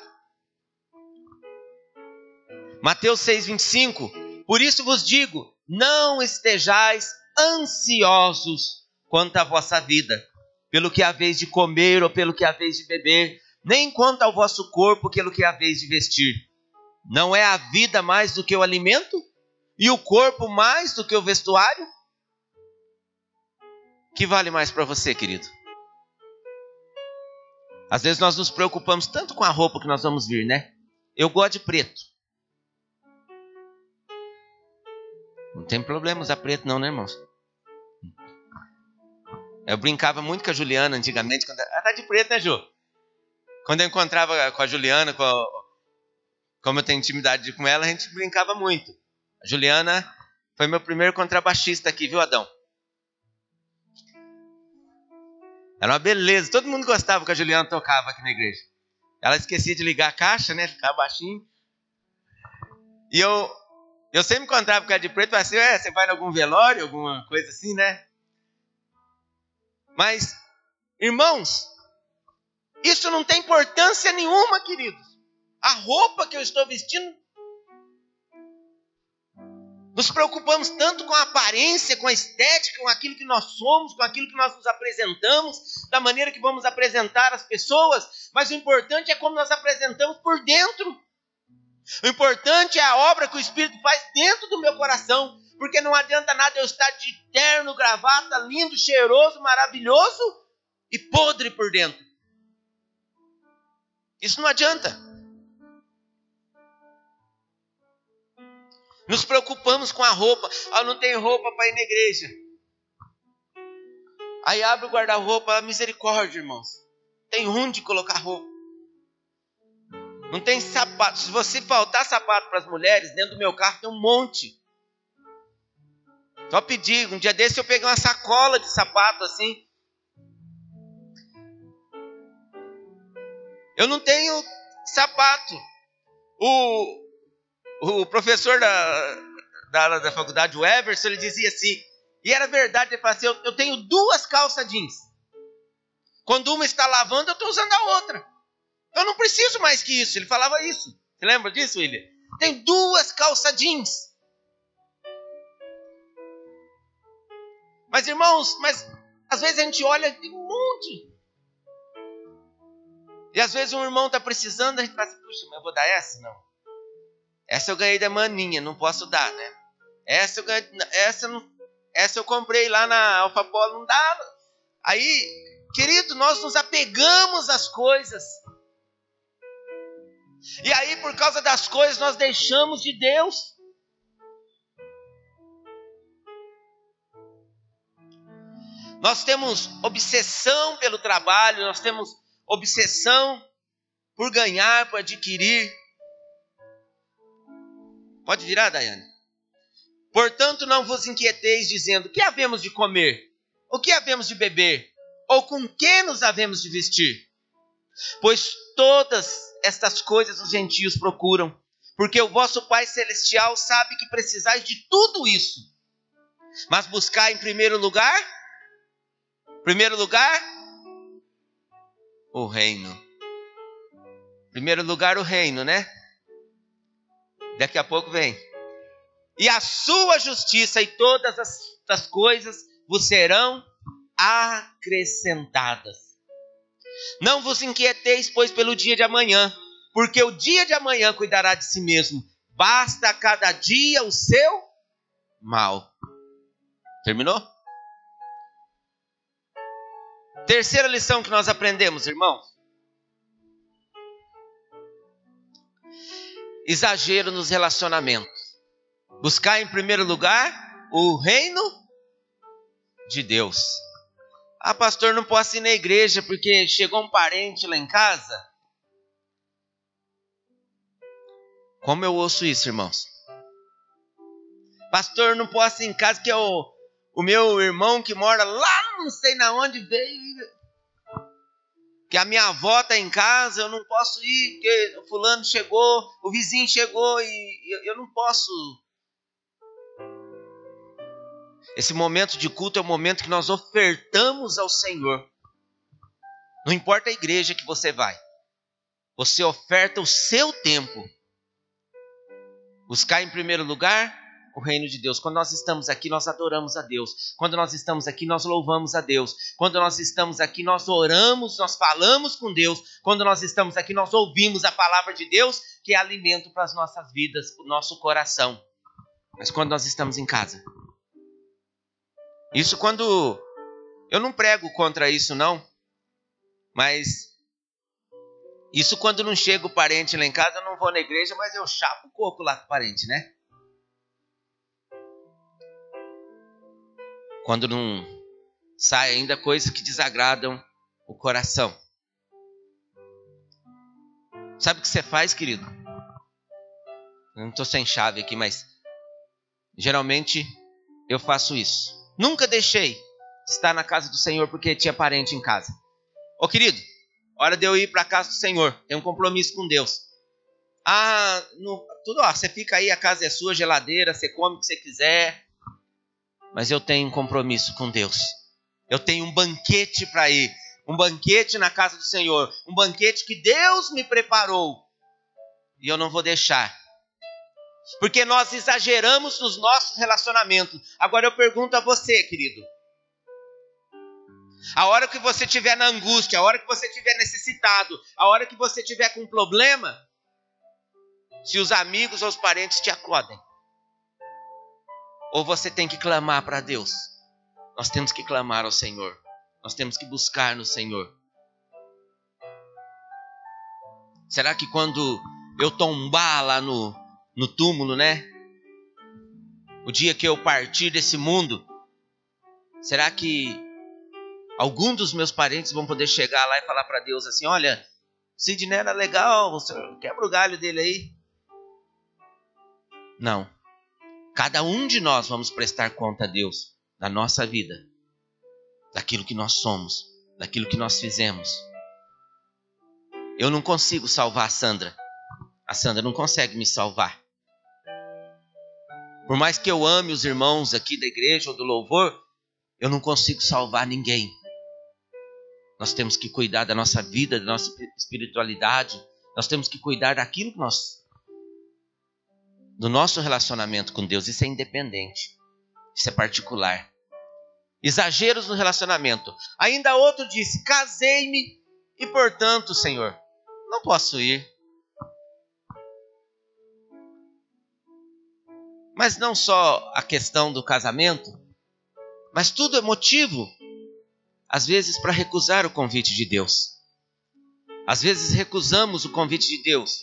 Mateus 6,25: Por isso vos digo: não estejais ansiosos quanto à vossa vida, pelo que haveis de comer ou pelo que haveis de beber, nem quanto ao vosso corpo, pelo que haveis de vestir. Não é a vida mais do que o alimento? E o corpo mais do que o vestuário? Que vale mais para você, querido? Às vezes nós nos preocupamos tanto com a roupa que nós vamos vir, né? Eu gosto de preto. Não tem problema usar preto, não, né, irmãos? Eu brincava muito com a Juliana antigamente. Quando... Ela tá de preto, né, Ju? Quando eu encontrava com a Juliana, com a... como eu tenho intimidade com ela, a gente brincava muito. A Juliana foi meu primeiro contrabaixista aqui, viu, Adão? Era uma beleza. Todo mundo gostava que a Juliana tocava aqui na igreja. Ela esquecia de ligar a caixa, né? Ficava baixinho. E eu, eu sempre encontrava com ela de preto e falava assim: é, você vai em algum velório, alguma coisa assim, né? Mas, irmãos, isso não tem importância nenhuma, queridos. A roupa que eu estou vestindo Nos preocupamos tanto com a aparência, com a estética, com aquilo que nós somos, com aquilo que nós nos apresentamos, da maneira que vamos apresentar as pessoas, mas o importante é como nós apresentamos por dentro. O importante é a obra que o Espírito faz dentro do meu coração, porque não adianta nada eu estar de terno, gravata, lindo, cheiroso, maravilhoso e podre por dentro. Isso não adianta. Nos preocupamos com a roupa. Ah, não tem roupa para ir na igreja. Aí abre o guarda-roupa, misericórdia, irmãos. Tem onde colocar roupa. Não tem sapato. Se você faltar sapato para as mulheres, dentro do meu carro tem um monte. Só pedir. Um dia desse eu peguei uma sacola de sapato assim. Eu não tenho sapato. O, o professor da, da, da faculdade, o Everson, ele dizia assim, e era verdade, ele falava assim, eu, eu tenho duas calças jeans. Quando uma está lavando, eu estou usando a outra. Eu não preciso mais que isso. Ele falava isso. Você lembra disso, William? Tem duas calças jeans. Mas irmãos, mas às vezes a gente olha de um monte. E às vezes um irmão está precisando, a gente fala assim, puxa, mas eu vou dar essa? Não. Essa eu ganhei da maninha, não posso dar, né? Essa eu, ganhei, essa, não, essa eu comprei lá na Alfa Polo, não dá. Aí, querido, nós nos apegamos às coisas. E aí, por causa das coisas, nós deixamos de Deus. Nós temos obsessão pelo trabalho, nós temos obsessão por ganhar, por adquirir. Pode virar, Daiane. Portanto, não vos inquieteis dizendo: que havemos de comer? O que havemos de beber? Ou com que nos havemos de vestir? Pois todas estas coisas os gentios procuram, porque o vosso Pai Celestial sabe que precisais de tudo isso. Mas buscar em primeiro lugar, primeiro lugar, o reino. Primeiro lugar, o reino, né? Daqui a pouco vem. E a sua justiça e todas as, as coisas vos serão acrescentadas. Não vos inquieteis, pois, pelo dia de amanhã, porque o dia de amanhã cuidará de si mesmo. Basta cada dia o seu mal. Terminou? Terceira lição que nós aprendemos, irmãos. exagero nos relacionamentos. Buscar em primeiro lugar o reino de Deus. Ah, pastor, não posso ir na igreja porque chegou um parente lá em casa. Como eu ouço isso, irmãos? Pastor, não posso ir em casa que é o, meu irmão que mora lá, não sei na onde veio que a minha avó está em casa, eu não posso ir, porque o fulano chegou, o vizinho chegou e eu não posso. Esse momento de culto é o momento que nós ofertamos ao Senhor. Não importa a igreja que você vai, você oferta o seu tempo. Buscar em primeiro lugar o reino de Deus. Quando nós estamos aqui, nós adoramos a Deus. Quando nós estamos aqui, nós louvamos a Deus. Quando nós estamos aqui, nós oramos, nós falamos com Deus. Quando nós estamos aqui, nós ouvimos a palavra de Deus, que é alimento para as nossas vidas, para o nosso coração. Mas quando nós estamos em casa, isso quando eu não prego contra isso não, mas isso quando não chega o parente lá em casa, eu não vou na igreja, mas eu chapo o coco lá com o parente, né? Quando não sai ainda coisas que desagradam o coração. Sabe o que você faz, querido? Eu não estou sem chave aqui, mas geralmente eu faço isso. Nunca deixei estar na casa do Senhor porque tinha parente em casa. Ô querido, hora de eu ir para a casa do Senhor. Tem um compromisso com Deus. Ah, no, tudo, ó, você fica aí, a casa é sua, geladeira, você come o que você quiser, mas eu tenho um compromisso com Deus. Eu tenho um banquete para ir, um banquete na casa do Senhor, um banquete que Deus me preparou. E eu não vou deixar Porque nós exageramos nos nossos relacionamentos. Agora eu pergunto a você, querido. A hora que você estiver na angústia, a hora que você estiver necessitado, a hora que você estiver com um problema, se os amigos ou os parentes te acodem, ou você tem que clamar para Deus. Nós temos que clamar ao Senhor. Nós temos que buscar no Senhor. Será que quando eu tombar lá no, no túmulo, né? O dia que eu partir desse mundo, será que algum dos meus parentes vão poder chegar lá e falar para Deus assim: olha, Sidney era legal, quebra o galho dele aí? Não. Cada um de nós vamos prestar conta a Deus da nossa vida, daquilo que nós somos, daquilo que nós fizemos. Eu não consigo salvar a Sandra. A Sandra não consegue me salvar. Por mais que eu ame os irmãos aqui da igreja ou do louvor, eu não consigo salvar ninguém. Nós temos que cuidar da nossa vida, da nossa espiritualidade. Nós temos que cuidar daquilo que nós. Do nosso relacionamento com Deus. Isso é independente. Isso é particular. Exageros no relacionamento. Ainda outro disse: casei-me e, portanto, Senhor, não posso ir. Mas não só a questão do casamento, mas tudo é motivo às vezes para recusar o convite de Deus. Às vezes recusamos o convite de Deus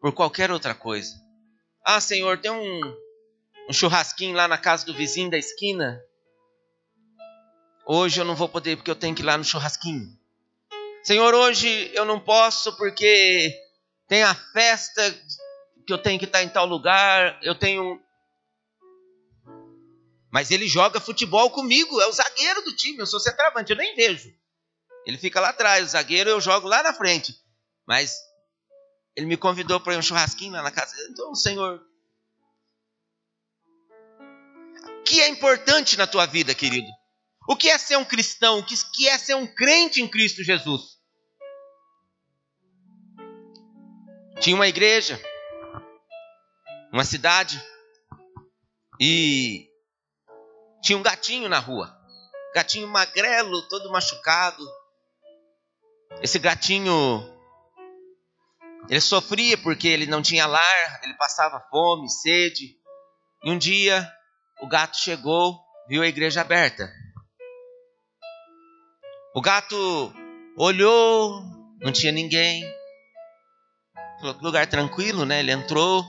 por qualquer outra coisa. Ah, Senhor, tem um, um churrasquinho lá na casa do vizinho da esquina. Hoje eu não vou poder porque eu tenho que ir lá no churrasquinho. Senhor, hoje eu não posso porque tem a festa que eu tenho que estar em tal lugar. Eu tenho mas ele joga futebol comigo, é o zagueiro do time, eu sou centroavante, eu nem vejo. Ele fica lá atrás, o zagueiro eu jogo lá na frente. Mas ele me convidou para um churrasquinho lá na casa. Então, Senhor, o que é importante na tua vida, querido? O que é ser um cristão? O que é ser um crente em Cristo Jesus? Tinha uma igreja, uma cidade, e tinha um gatinho na rua. Gatinho magrelo, todo machucado. Esse gatinho ele sofria porque ele não tinha lar, ele passava fome, sede. E um dia o gato chegou, viu a igreja aberta. O gato olhou, não tinha ninguém. Falou lugar tranquilo, né? Ele entrou.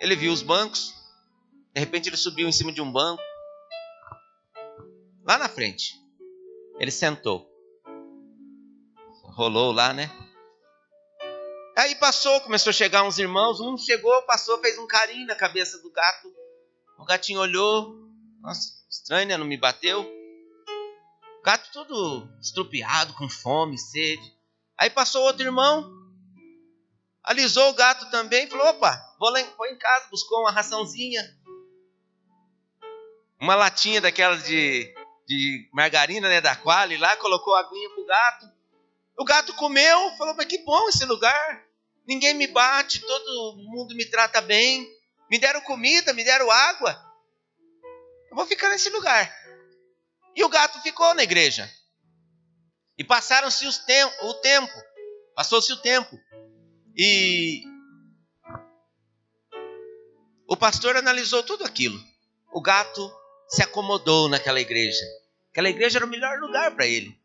Ele viu os bancos, de repente ele subiu em cima de um banco. Lá na frente. Ele sentou. Rolou lá, né? Aí passou, começou a chegar uns irmãos. Um chegou, passou, fez um carinho na cabeça do gato. O gatinho olhou. Nossa, estranho, né? Não me bateu. O gato todo estrupiado, com fome, sede. Aí passou outro irmão. Alisou o gato também. Falou: opa, vou lá, foi em casa, buscou uma raçãozinha uma latinha daquela de, de margarina, né, da Quali lá, colocou a aguinha pro gato. O gato comeu, falou, mas que bom esse lugar. Ninguém me bate, todo mundo me trata bem. Me deram comida, me deram água. Eu vou ficar nesse lugar. E o gato ficou na igreja. E passaram-se tem o tempo. Passou-se o tempo. E o pastor analisou tudo aquilo. O gato se acomodou naquela igreja. Aquela igreja era o melhor lugar para ele.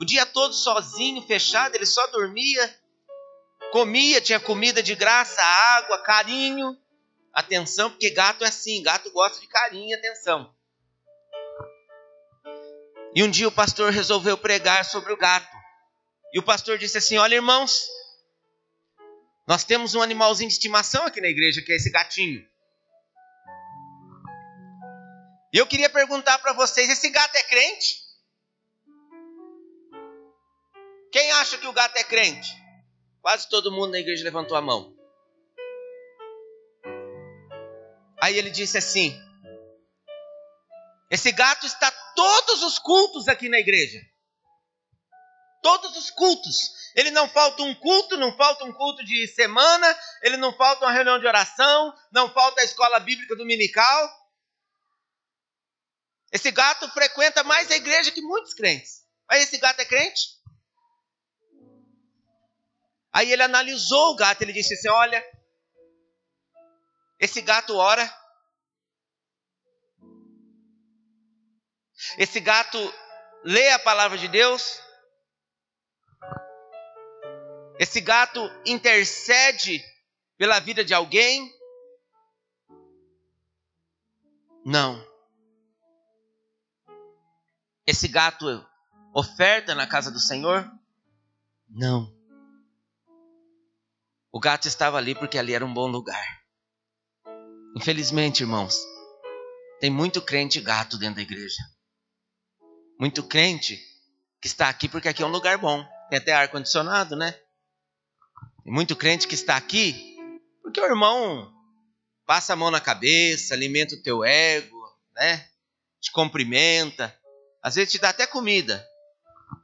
O dia todo sozinho, fechado, ele só dormia, comia, tinha comida de graça, água, carinho, atenção, porque gato é assim, gato gosta de carinho e atenção. E um dia o pastor resolveu pregar sobre o gato. E o pastor disse assim: Olha, irmãos, nós temos um animalzinho de estimação aqui na igreja, que é esse gatinho. E eu queria perguntar para vocês: esse gato é crente? Quem acha que o gato é crente? Quase todo mundo na igreja levantou a mão. Aí ele disse assim: Esse gato está todos os cultos aqui na igreja. todos os cultos. Ele não falta um culto, não falta um culto de semana, ele não falta uma reunião de oração, não falta a escola bíblica dominical. Esse gato frequenta mais a igreja que muitos crentes. Mas esse gato é crente? Aí ele analisou o gato, ele disse assim: Olha, esse gato ora. Esse gato lê a palavra de Deus. Esse gato intercede pela vida de alguém? Não. Esse gato oferta na casa do Senhor? Não. O gato estava ali porque ali era um bom lugar. Infelizmente, irmãos, tem muito crente gato dentro da igreja. Muito crente que está aqui porque aqui é um lugar bom. Tem até ar-condicionado, né? Tem muito crente que está aqui porque o irmão passa a mão na cabeça, alimenta o teu ego, né? Te cumprimenta. Às vezes te dá até comida,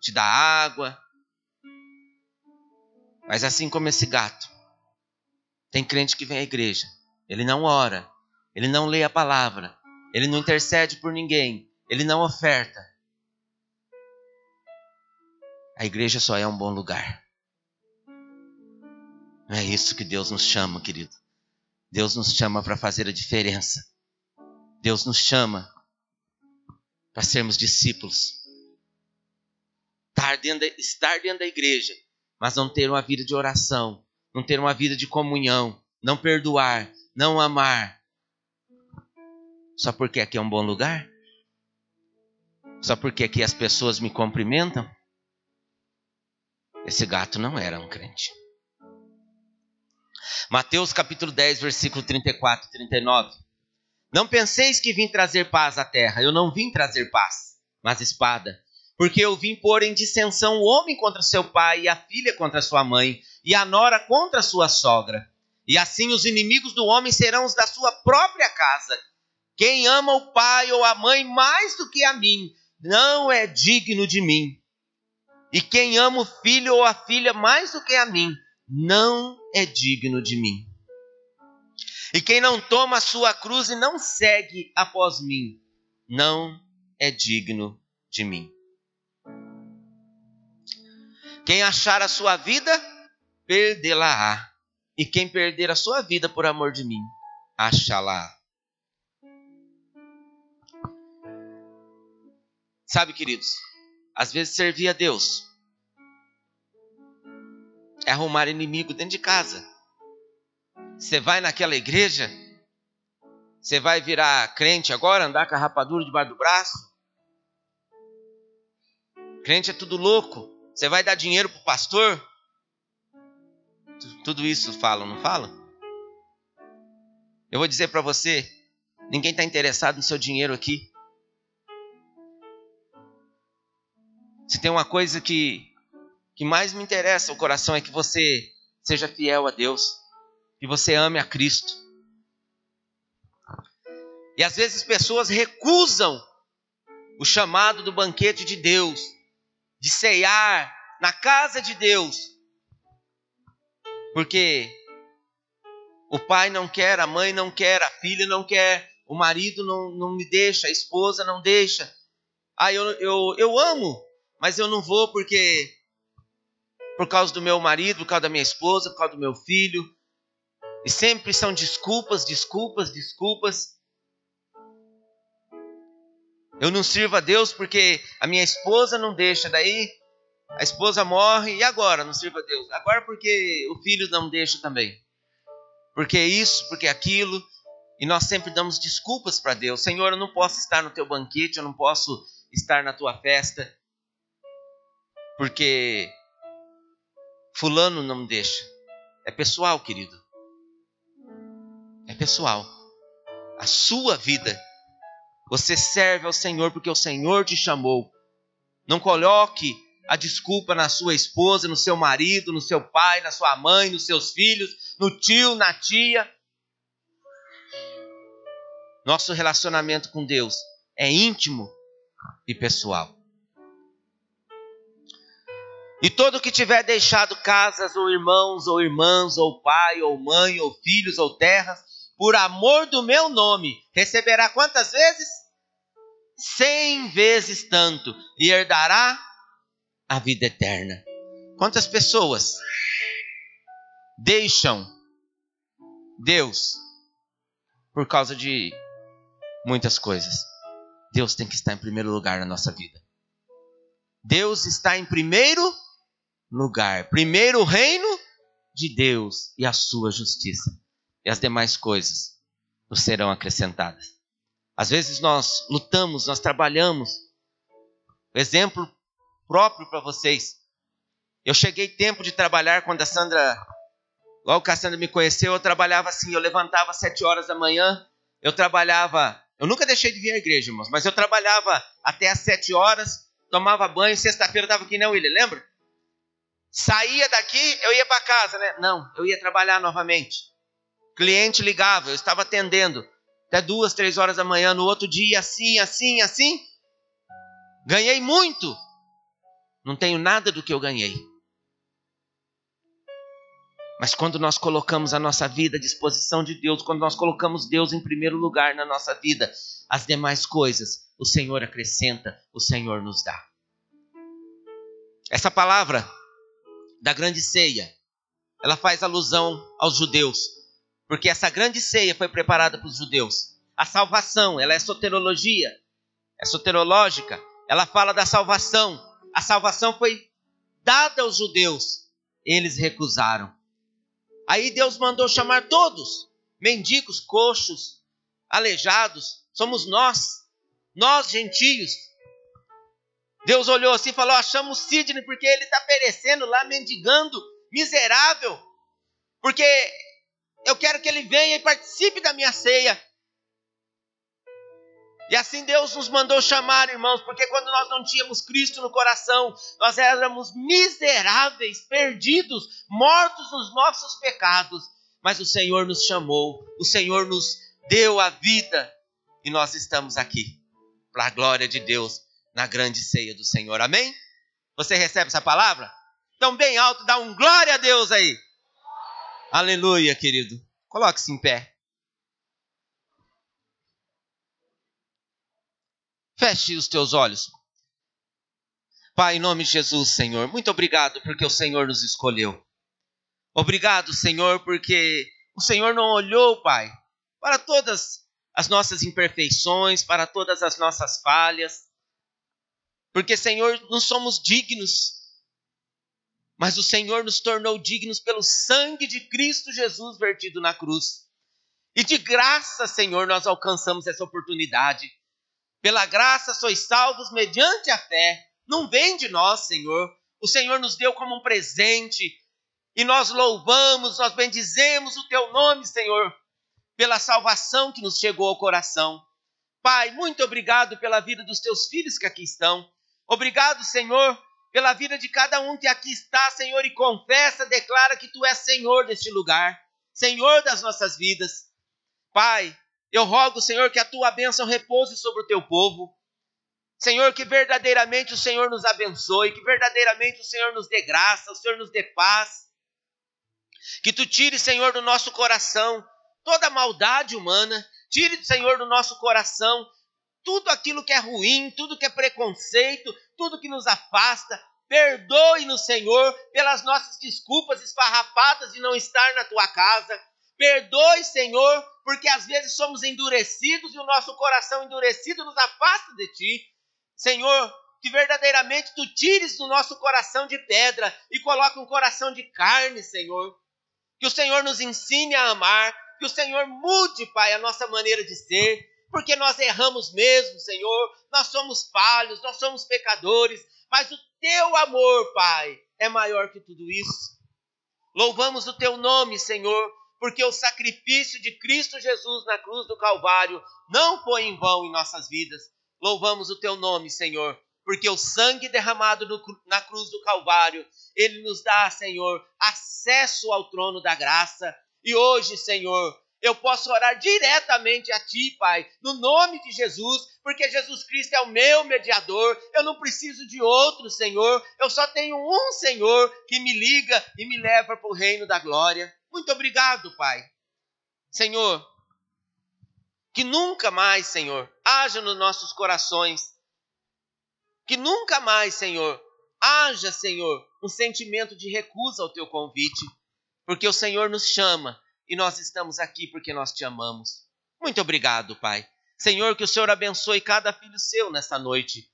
te dá água. Mas assim como esse gato, tem crente que vem à igreja, ele não ora, ele não lê a palavra, ele não intercede por ninguém, ele não oferta. A igreja só é um bom lugar. Não é isso que Deus nos chama, querido. Deus nos chama para fazer a diferença. Deus nos chama para sermos discípulos. Estar dentro, da, estar dentro da igreja, mas não ter uma vida de oração, não ter uma vida de comunhão, não perdoar, não amar. Só porque aqui é um bom lugar? Só porque aqui as pessoas me cumprimentam? Esse gato não era um crente. Mateus capítulo 10, versículo 34 e 39. Não penseis que vim trazer paz à terra. Eu não vim trazer paz, mas espada. Porque eu vim pôr em dissensão o homem contra seu pai, e a filha contra sua mãe, e a nora contra sua sogra. E assim os inimigos do homem serão os da sua própria casa. Quem ama o pai ou a mãe mais do que a mim, não é digno de mim. E quem ama o filho ou a filha mais do que a mim, não é digno de mim. E quem não toma a sua cruz e não segue após mim, não é digno de mim. Quem achar a sua vida, perdê-la-á. E quem perder a sua vida por amor de mim, achá-la. Sabe, queridos, às vezes servir a Deus é arrumar inimigo dentro de casa. Você vai naquela igreja, você vai virar crente agora, andar com a rapadura debaixo do braço. Crente é tudo louco. Você vai dar dinheiro pro pastor? Tudo isso falam, não falam? Eu vou dizer para você, ninguém está interessado no seu dinheiro aqui. Se tem uma coisa que, que mais me interessa o coração é que você seja fiel a Deus, que você ame a Cristo. E às vezes pessoas recusam o chamado do banquete de Deus, de ceiar na casa de Deus, porque o pai não quer, a mãe não quer, a filha não quer, o marido não, não me deixa, a esposa não deixa. Ah, eu, eu, eu amo, mas eu não vou porque por causa do meu marido, por causa da minha esposa, por causa do meu filho. E sempre são desculpas, desculpas, desculpas. Eu não sirvo a Deus porque a minha esposa não deixa, daí a esposa morre e agora não sirvo a Deus. Agora porque o filho não deixa também. Porque isso, porque aquilo. E nós sempre damos desculpas para Deus. Senhor, eu não posso estar no teu banquete, eu não posso estar na tua festa. Porque fulano não deixa. É pessoal, querido. É pessoal. A sua vida. Você serve ao Senhor porque o Senhor te chamou. Não coloque a desculpa na sua esposa, no seu marido, no seu pai, na sua mãe, nos seus filhos, no tio, na tia. Nosso relacionamento com Deus é íntimo e pessoal. E todo que tiver deixado casas, ou irmãos, ou irmãs, ou pai, ou mãe, ou filhos, ou terras, por amor do meu nome, receberá quantas vezes? Cem vezes tanto, e herdará a vida eterna. Quantas pessoas deixam Deus por causa de muitas coisas? Deus tem que estar em primeiro lugar na nossa vida. Deus está em primeiro lugar. Primeiro o reino de Deus e a sua justiça. E as demais coisas nos serão acrescentadas. Às vezes nós lutamos, nós trabalhamos. Exemplo próprio para vocês. Eu cheguei tempo de trabalhar quando a Sandra, logo que a Sandra me conheceu, eu trabalhava assim, eu levantava às sete horas da manhã, eu trabalhava, eu nunca deixei de vir à igreja, irmãos, mas eu trabalhava até às sete horas, tomava banho, sexta-feira estava aqui, né, William? Lembra? Saía daqui, eu ia para casa, né? Não, eu ia trabalhar novamente. Cliente ligava, eu estava atendendo até duas, três horas da manhã, no outro dia, assim, assim, assim. Ganhei muito. Não tenho nada do que eu ganhei. Mas quando nós colocamos a nossa vida à disposição de Deus, quando nós colocamos Deus em primeiro lugar na nossa vida, as demais coisas o Senhor acrescenta, o Senhor nos dá. Essa palavra da grande ceia, ela faz alusão aos judeus, porque essa grande ceia foi preparada para os judeus. A salvação, ela é soterologia, é soterológica, ela fala da salvação. A salvação foi dada aos judeus, eles recusaram. Aí Deus mandou chamar todos, mendigos, coxos, aleijados, somos nós, nós gentios, Deus olhou assim e falou: achamos Sidney porque ele está perecendo lá, mendigando, miserável. Porque eu quero que ele venha e participe da minha ceia. E assim Deus nos mandou chamar, irmãos, porque quando nós não tínhamos Cristo no coração, nós éramos miseráveis, perdidos, mortos nos nossos pecados. Mas o Senhor nos chamou, o Senhor nos deu a vida e nós estamos aqui, para a glória de Deus na grande ceia do Senhor. Amém? Você recebe essa palavra? Então, bem alto, dá um glória a Deus aí. Aleluia, querido. Coloque-se em pé. Feche os teus olhos. Pai, em nome de Jesus, Senhor, muito obrigado porque o Senhor nos escolheu. Obrigado, Senhor, porque o Senhor não olhou, Pai, para todas as nossas imperfeições, para todas as nossas falhas, porque, Senhor, não somos dignos, mas o Senhor nos tornou dignos pelo sangue de Cristo Jesus vertido na cruz. E de graça, Senhor, nós alcançamos essa oportunidade. Pela graça sois salvos mediante a fé. Não vem de nós, Senhor. O Senhor nos deu como um presente. E nós louvamos, nós bendizemos o teu nome, Senhor, pela salvação que nos chegou ao coração. Pai, muito obrigado pela vida dos teus filhos que aqui estão. Obrigado, Senhor, pela vida de cada um que aqui está, Senhor, e confessa, declara que tu és Senhor deste lugar, Senhor das nossas vidas. Pai, eu rogo, Senhor, que a tua bênção repouse sobre o teu povo. Senhor, que verdadeiramente o Senhor nos abençoe, que verdadeiramente o Senhor nos dê graça, o Senhor nos dê paz. Que tu tire, Senhor, do nosso coração toda a maldade humana, tire, Senhor, do nosso coração tudo aquilo que é ruim, tudo que é preconceito, tudo que nos afasta. Perdoe-nos, Senhor, pelas nossas desculpas esfarrapadas de não estar na tua casa. Perdoe, Senhor, porque às vezes somos endurecidos e o nosso coração endurecido nos afasta de ti. Senhor, que verdadeiramente tu tires do nosso coração de pedra e coloque um coração de carne, Senhor. Que o Senhor nos ensine a amar, que o Senhor mude, Pai, a nossa maneira de ser, porque nós erramos mesmo, Senhor, nós somos falhos, nós somos pecadores, mas o teu amor, Pai, é maior que tudo isso. Louvamos o teu nome, Senhor, porque o sacrifício de Cristo Jesus na cruz do Calvário não foi em vão em nossas vidas. Louvamos o teu nome, Senhor, porque o sangue derramado no, na cruz do Calvário, ele nos dá, Senhor, acesso ao trono da graça. E hoje, Senhor, eu posso orar diretamente a Ti, Pai, no nome de Jesus, porque Jesus Cristo é o meu mediador, eu não preciso de outro Senhor, eu só tenho um Senhor que me liga e me leva para o reino da glória. Muito obrigado, Pai. Senhor, que nunca mais, Senhor, haja nos nossos corações, que nunca mais, Senhor, haja, Senhor, um sentimento de recusa ao Teu convite, porque o Senhor nos chama e nós estamos aqui porque nós te amamos. Muito obrigado, Pai. Senhor, que o Senhor abençoe cada filho seu nesta noite.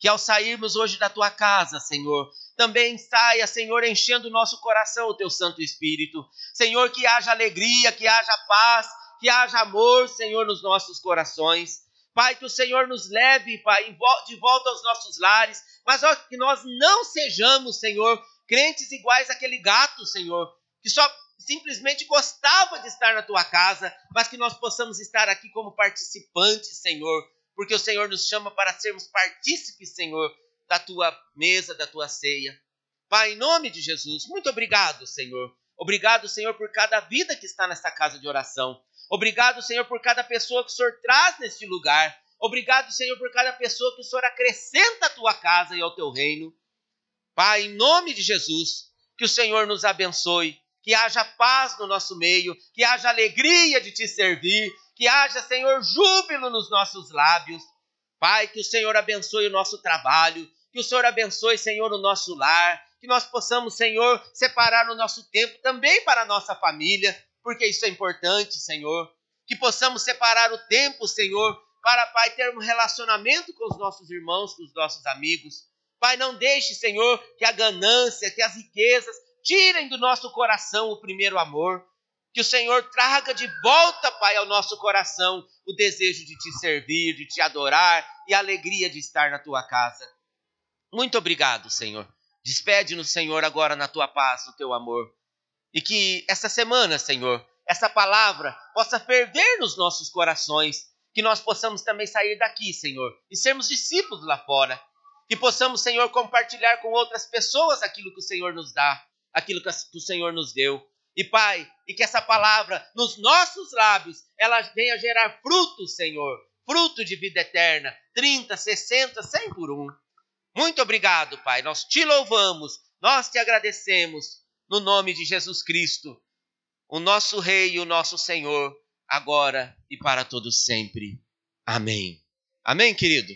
Que ao sairmos hoje da tua casa, Senhor, também saia, Senhor, enchendo o nosso coração o teu Santo Espírito. Senhor, que haja alegria, que haja paz, que haja amor, Senhor, nos nossos corações. Pai, que o Senhor nos leve, Pai, de volta aos nossos lares, mas que nós não sejamos, Senhor, crentes iguais àquele gato, Senhor, que só simplesmente gostava de estar na tua casa, mas que nós possamos estar aqui como participantes, Senhor, porque o Senhor nos chama para sermos partícipes, Senhor, da tua mesa, da tua ceia. Pai, em nome de Jesus, muito obrigado, Senhor. Obrigado, Senhor, por cada vida que está nesta casa de oração. Obrigado, Senhor, por cada pessoa que o Senhor traz neste lugar. Obrigado, Senhor, por cada pessoa que o Senhor acrescenta à tua casa e ao teu reino. Pai, em nome de Jesus, que o Senhor nos abençoe, que haja paz no nosso meio, que haja alegria de te servir, que haja, Senhor, júbilo nos nossos lábios. Pai, que o Senhor abençoe o nosso trabalho, que o Senhor abençoe, Senhor, o nosso lar, que nós possamos, Senhor, separar o nosso tempo também para a nossa família, porque isso é importante, Senhor. Que possamos separar o tempo, Senhor, para, Pai, ter um relacionamento com os nossos irmãos, com os nossos amigos. Pai, não deixe, Senhor, que a ganância, que as riquezas tirem do nosso coração o primeiro amor. Que o Senhor traga de volta, Pai, ao nosso coração o desejo de te servir, de te adorar e a alegria de estar na tua casa. Muito obrigado, Senhor. Despede-nos, Senhor, agora na tua paz, no teu amor. E que essa semana, Senhor, essa palavra possa ferver nos nossos corações. Que nós possamos também sair daqui, Senhor, e sermos discípulos lá fora. Que possamos, Senhor, compartilhar com outras pessoas aquilo que o Senhor nos dá aquilo que o Senhor nos deu. E Pai, e que essa palavra nos nossos lábios, ela venha gerar frutos, Senhor, fruto de vida eterna, 30, 60, 100 por um. Muito obrigado, Pai. Nós te louvamos, nós te agradecemos no nome de Jesus Cristo, o nosso rei e o nosso Senhor, agora e para todos sempre. Amém. Amém, querido.